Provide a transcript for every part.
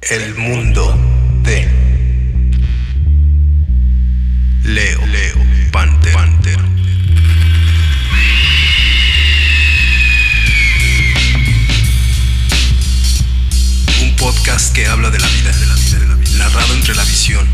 El mundo de Leo, Leo, Panther, Panther. Un podcast que habla de la vida, de la vida, de la vida, narrado entre la visión,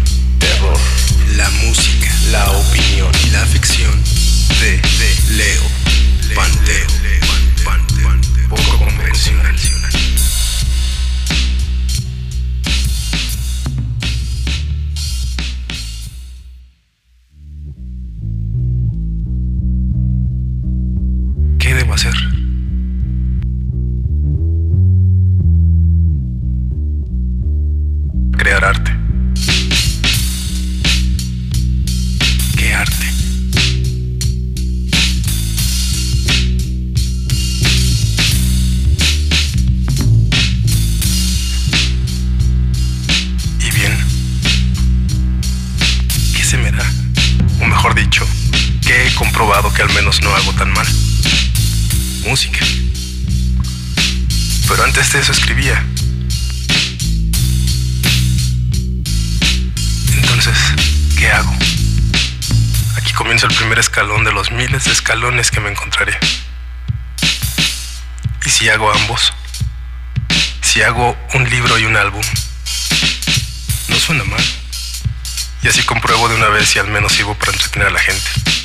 comprobado que al menos no hago tan mal? música. Pero antes de eso escribía. Entonces, ¿qué hago? Aquí comienza el primer escalón de los miles de escalones que me encontraré. ¿Y si hago ambos? Si hago un libro y un álbum. No suena mal. Y así compruebo de una vez si al menos sirvo para entretener a la gente.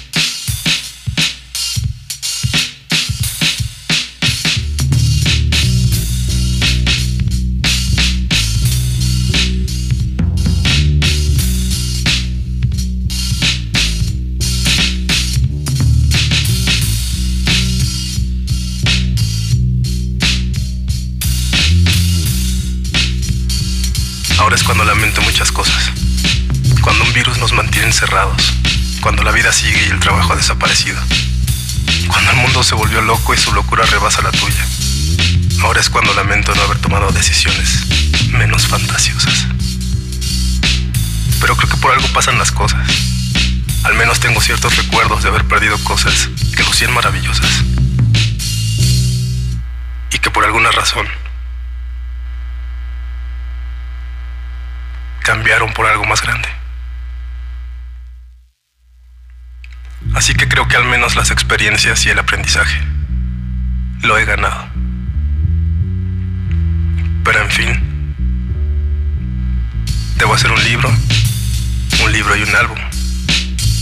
Cuando un virus nos mantiene encerrados. Cuando la vida sigue y el trabajo ha desaparecido. Cuando el mundo se volvió loco y su locura rebasa la tuya. Ahora es cuando lamento no haber tomado decisiones menos fantasiosas. Pero creo que por algo pasan las cosas. Al menos tengo ciertos recuerdos de haber perdido cosas que lucían maravillosas. Y que por alguna razón cambiaron por algo más grande. Así que creo que al menos las experiencias y el aprendizaje lo he ganado. Pero en fin, debo hacer un libro, un libro y un álbum.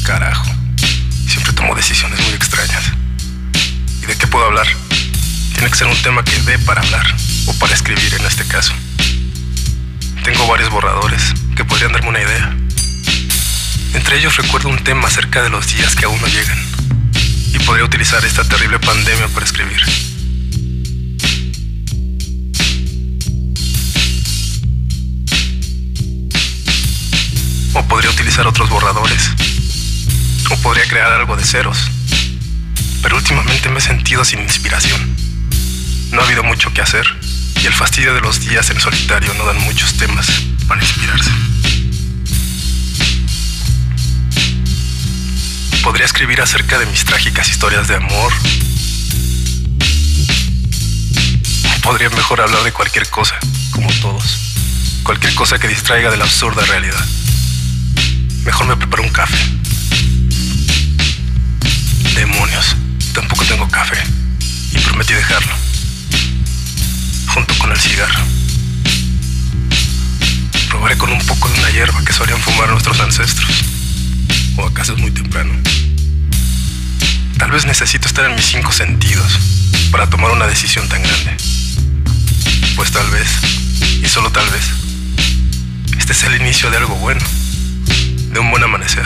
Carajo, siempre tomo decisiones muy extrañas. ¿Y de qué puedo hablar? Tiene que ser un tema que dé para hablar, o para escribir en este caso. Tengo varios borradores que podrían darme una idea. Entre ellos recuerdo un tema acerca de los días que aún no llegan. Y podría utilizar esta terrible pandemia para escribir. O podría utilizar otros borradores. O podría crear algo de ceros. Pero últimamente me he sentido sin inspiración. No ha habido mucho que hacer y el fastidio de los días en solitario no dan muchos temas para inspirarse. Escribir acerca de mis trágicas historias de amor. Podría mejor hablar de cualquier cosa, como todos. Cualquier cosa que distraiga de la absurda realidad. Mejor me preparo un café. Demonios, tampoco tengo café. Y prometí dejarlo junto con el cigarro. Probaré con un poco de una hierba que solían fumar nuestros ancestros. ¿O acaso es muy temprano? Tal vez necesito estar en mis cinco sentidos para tomar una decisión tan grande. Pues tal vez, y solo tal vez, este es el inicio de algo bueno, de un buen amanecer,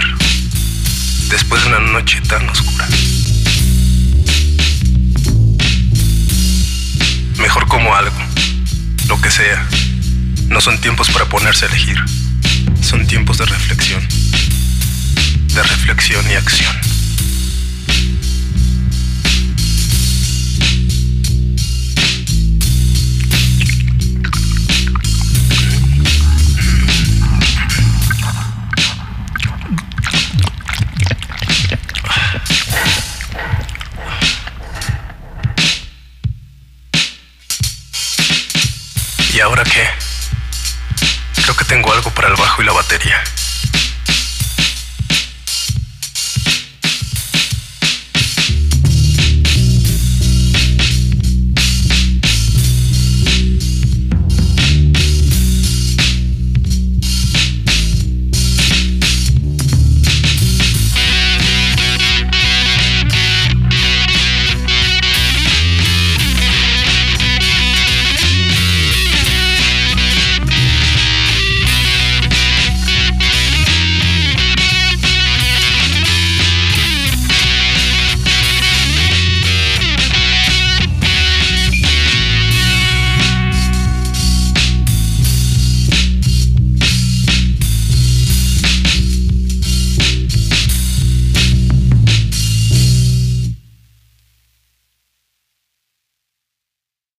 después de una noche tan oscura. Mejor como algo, lo que sea. No son tiempos para ponerse a elegir. Son tiempos de reflexión. De reflexión y acción. ¿Ahora qué? Creo que tengo algo para el bajo y la batería.